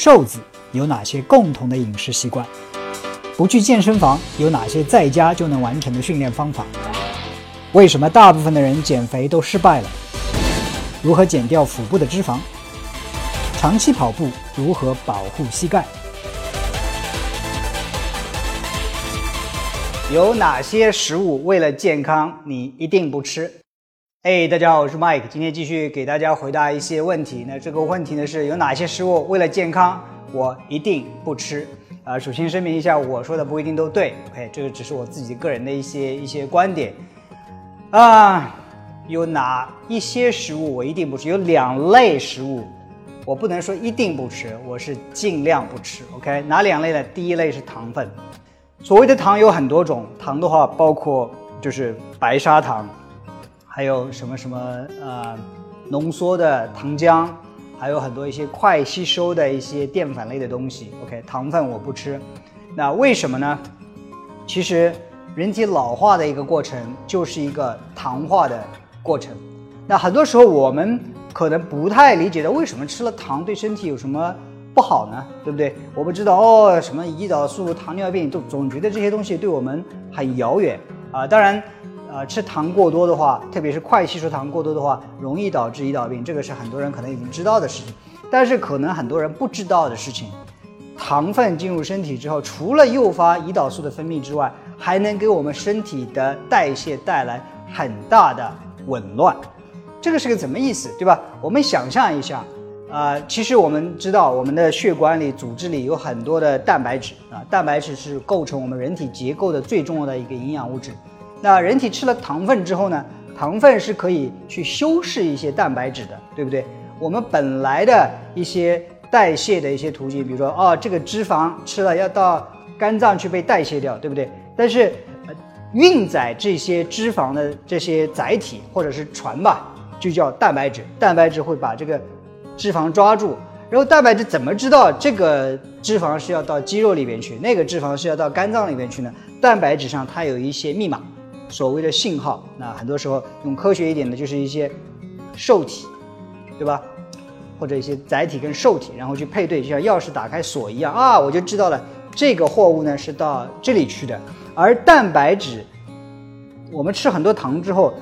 瘦子有哪些共同的饮食习惯？不去健身房有哪些在家就能完成的训练方法？为什么大部分的人减肥都失败了？如何减掉腹部的脂肪？长期跑步如何保护膝盖？有哪些食物为了健康你一定不吃？哎，大家好，我是 Mike，今天继续给大家回答一些问题。那这个问题呢是有哪些食物为了健康我一定不吃？啊，首先声明一下，我说的不一定都对，OK，这个只是我自己个人的一些一些观点。啊，有哪一些食物我一定不吃？有两类食物，我不能说一定不吃，我是尽量不吃。OK，哪两类呢？第一类是糖分，所谓的糖有很多种，糖的话包括就是白砂糖。还有什么什么呃浓缩的糖浆，还有很多一些快吸收的一些淀粉类的东西。OK，糖分我不吃。那为什么呢？其实人体老化的一个过程就是一个糖化的过程。那很多时候我们可能不太理解的，为什么吃了糖对身体有什么不好呢？对不对？我们知道哦，什么胰岛素、糖尿病，都总觉得这些东西对我们很遥远啊。当然。呃，吃糖过多的话，特别是快吸收糖过多的话，容易导致胰岛病，这个是很多人可能已经知道的事情。但是可能很多人不知道的事情，糖分进入身体之后，除了诱发胰岛素的分泌之外，还能给我们身体的代谢带来很大的紊乱。这个是个怎么意思，对吧？我们想象一下，啊，其实我们知道，我们的血管里、组织里有很多的蛋白质啊，蛋白质是构成我们人体结构的最重要的一个营养物质。那人体吃了糖分之后呢？糖分是可以去修饰一些蛋白质的，对不对？我们本来的一些代谢的一些途径，比如说，哦，这个脂肪吃了要到肝脏去被代谢掉，对不对？但是，运载这些脂肪的这些载体或者是船吧，就叫蛋白质。蛋白质会把这个脂肪抓住，然后蛋白质怎么知道这个脂肪是要到肌肉里边去，那个脂肪是要到肝脏里边去呢？蛋白质上它有一些密码。所谓的信号，那很多时候用科学一点的，就是一些受体，对吧？或者一些载体跟受体，然后去配对，就像钥匙打开锁一样啊，我就知道了这个货物呢是到这里去的。而蛋白质，我们吃很多糖之后，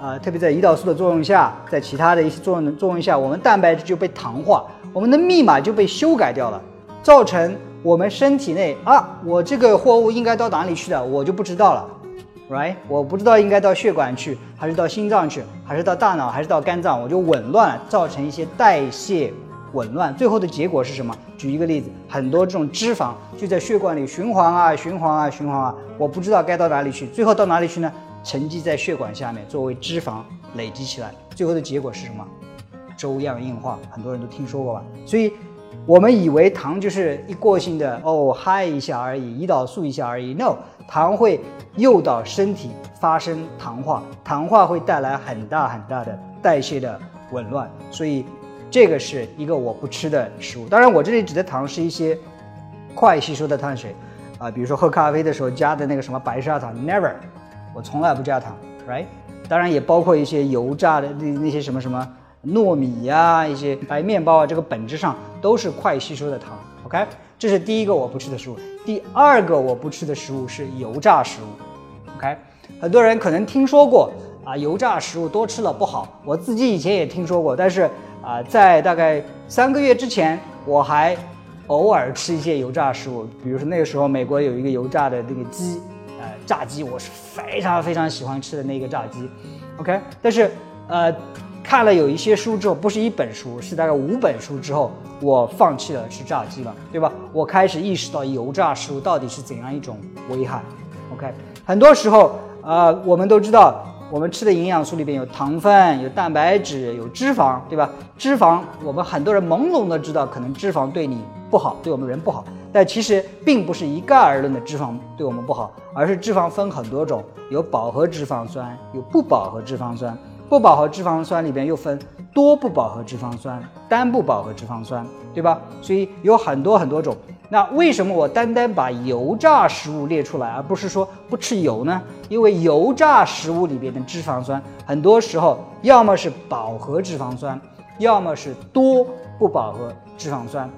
啊，特别在胰岛素的作用下，在其他的一些作用的作用下，我们蛋白质就被糖化，我们的密码就被修改掉了，造成我们身体内啊，我这个货物应该到哪里去的，我就不知道了。right，我不知道应该到血管去，还是到心脏去，还是到大脑，还是到肝脏，我就紊乱，造成一些代谢紊乱，最后的结果是什么？举一个例子，很多这种脂肪就在血管里循环啊，循环啊，循环啊，我不知道该到哪里去，最后到哪里去呢？沉积在血管下面，作为脂肪累积起来，最后的结果是什么？粥样硬化，很多人都听说过吧？所以。我们以为糖就是一过性的哦，嗨一下而已，胰岛素一下而已。No，糖会诱导身体发生糖化，糖化会带来很大很大的代谢的紊乱，所以这个是一个我不吃的食物。当然，我这里指的糖是一些快吸收的碳水啊，比如说喝咖啡的时候加的那个什么白砂糖，Never，我从来不加糖，Right？当然也包括一些油炸的那那些什么什么。糯米呀，一些白面包啊，这个本质上都是快吸收的糖。OK，这是第一个我不吃的食物。第二个我不吃的食物是油炸食物。OK，很多人可能听说过啊，油炸食物多吃了不好。我自己以前也听说过，但是啊，在大概三个月之前，我还偶尔吃一些油炸食物。比如说那个时候，美国有一个油炸的那个鸡，呃，炸鸡，我是非常非常喜欢吃的那个炸鸡。OK，但是呃。看了有一些书之后，不是一本书，是大概五本书之后，我放弃了吃炸鸡了，对吧？我开始意识到油炸食物到底是怎样一种危害。OK，很多时候，呃，我们都知道，我们吃的营养素里边有糖分、有蛋白质、有脂肪，对吧？脂肪，我们很多人朦胧的知道，可能脂肪对你不好，对我们人不好，但其实并不是一概而论的脂肪对我们不好，而是脂肪分很多种，有饱和脂肪酸，有不饱和脂肪酸。不饱和脂肪酸里边又分多不饱和脂肪酸、单不饱和脂肪酸，对吧？所以有很多很多种。那为什么我单单把油炸食物列出来，而不是说不吃油呢？因为油炸食物里边的脂肪酸，很多时候要么是饱和脂肪酸，要么是多不饱和脂肪酸。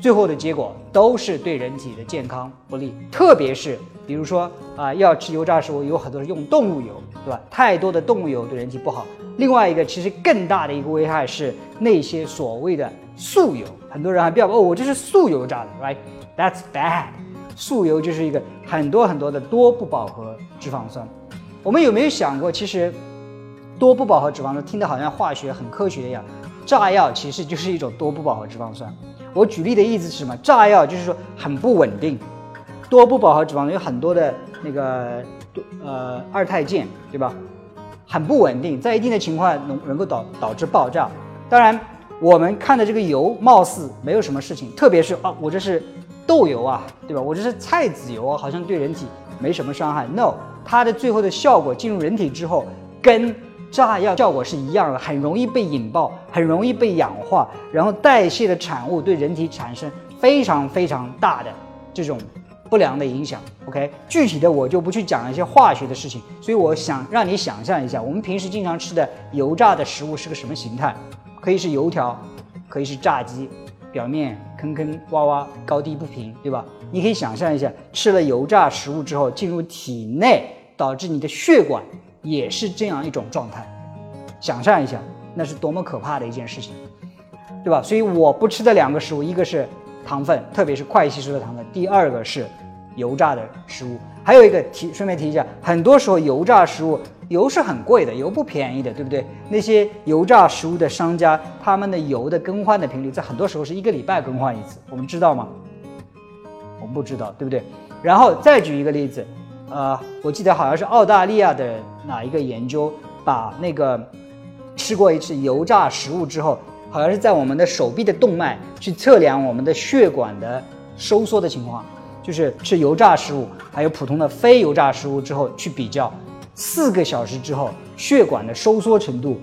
最后的结果都是对人体的健康不利。特别是比如说啊，要吃油炸食物，有很多是用动物油，对吧？太多的动物油对人体不好。另外一个其实更大的一个危害是那些所谓的素油，很多人还比较哦，我这是素油炸的，right？That's bad。素油就是一个很多很多的多不饱和脂肪酸。我们有没有想过，其实多不饱和脂肪酸听得好像化学很科学一样，炸药其实就是一种多不饱和脂肪酸。我举例的意思是什么？炸药就是说很不稳定，多不饱和脂肪酸有很多的那个呃二肽键，对吧？很不稳定，在一定的情况能能够导导致爆炸。当然，我们看的这个油貌似没有什么事情，特别是啊，我这是豆油啊，对吧？我这是菜籽油啊，好像对人体没什么伤害。No，它的最后的效果进入人体之后，跟炸药效果是一样的，很容易被引爆，很容易被氧化，然后代谢的产物对人体产生非常非常大的这种。不良的影响，OK，具体的我就不去讲一些化学的事情，所以我想让你想象一下，我们平时经常吃的油炸的食物是个什么形态？可以是油条，可以是炸鸡，表面坑坑洼洼，高低不平，对吧？你可以想象一下，吃了油炸食物之后进入体内，导致你的血管也是这样一种状态，想象一下，那是多么可怕的一件事情，对吧？所以我不吃的两个食物，一个是糖分，特别是快吸收的糖分，第二个是。油炸的食物，还有一个提，顺便提一下，很多时候油炸食物油是很贵的，油不便宜的，对不对？那些油炸食物的商家，他们的油的更换的频率，在很多时候是一个礼拜更换一次，我们知道吗？我们不知道，对不对？然后再举一个例子，呃，我记得好像是澳大利亚的哪一个研究，把那个吃过一次油炸食物之后，好像是在我们的手臂的动脉去测量我们的血管的收缩的情况。就是吃油炸食物，还有普通的非油炸食物之后去比较，四个小时之后血管的收缩程度，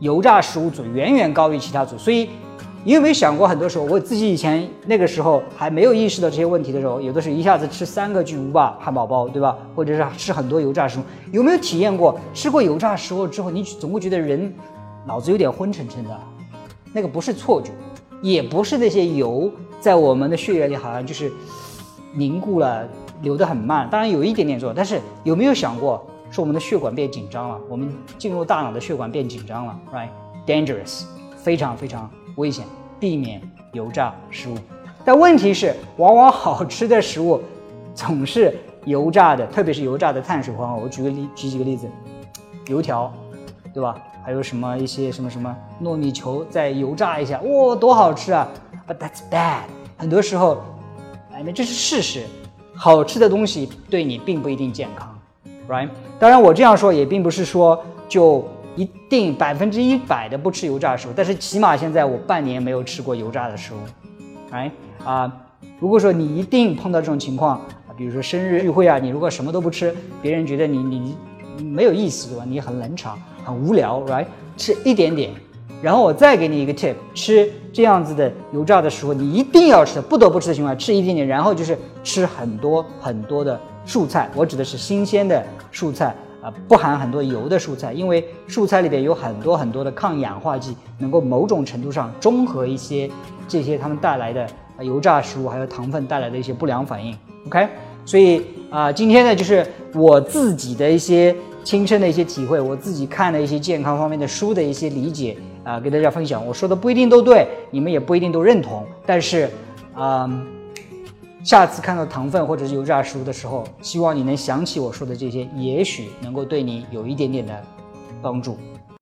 油炸食物组远远高于其他组。所以，你有没有想过，很多时候我自己以前那个时候还没有意识到这些问题的时候，有的是一下子吃三个巨无霸汉堡包，对吧？或者是吃很多油炸食物，有没有体验过吃过油炸食物之后，你总会觉得人脑子有点昏沉沉的？那个不是错觉，也不是那些油在我们的血液里好像就是。凝固了，流得很慢，当然有一点点作用，但是有没有想过，是我们的血管变紧张了，我们进入大脑的血管变紧张了，right？Dangerous，非常非常危险，避免油炸食物。但问题是，往往好吃的食物总是油炸的，特别是油炸的碳水化合物。我举个例，举几个例子，油条，对吧？还有什么一些什么什么糯米球，再油炸一下，哇，多好吃啊！But that's bad，很多时候。哎，那这是事实，好吃的东西对你并不一定健康，right？当然，我这样说也并不是说就一定百分之一百的不吃油炸食物，但是起码现在我半年没有吃过油炸的食物，right？啊，如果说你一定碰到这种情况，比如说生日聚会啊，你如果什么都不吃，别人觉得你你没有意思，对吧？你很冷场，很无聊，right？吃一点点。然后我再给你一个 tip，吃这样子的油炸的食物，你一定要吃，不得不吃的情况下，吃一点点。然后就是吃很多很多的蔬菜，我指的是新鲜的蔬菜啊，不含很多油的蔬菜，因为蔬菜里边有很多很多的抗氧化剂，能够某种程度上中和一些这些它们带来的油炸食物还有糖分带来的一些不良反应。OK，所以啊，今天呢就是我自己的一些亲身的一些体会，我自己看的一些健康方面的书的一些理解。啊，给大家分享，我说的不一定都对，你们也不一定都认同，但是，嗯，下次看到糖分或者是油炸食物的时候，希望你能想起我说的这些，也许能够对你有一点点的帮助。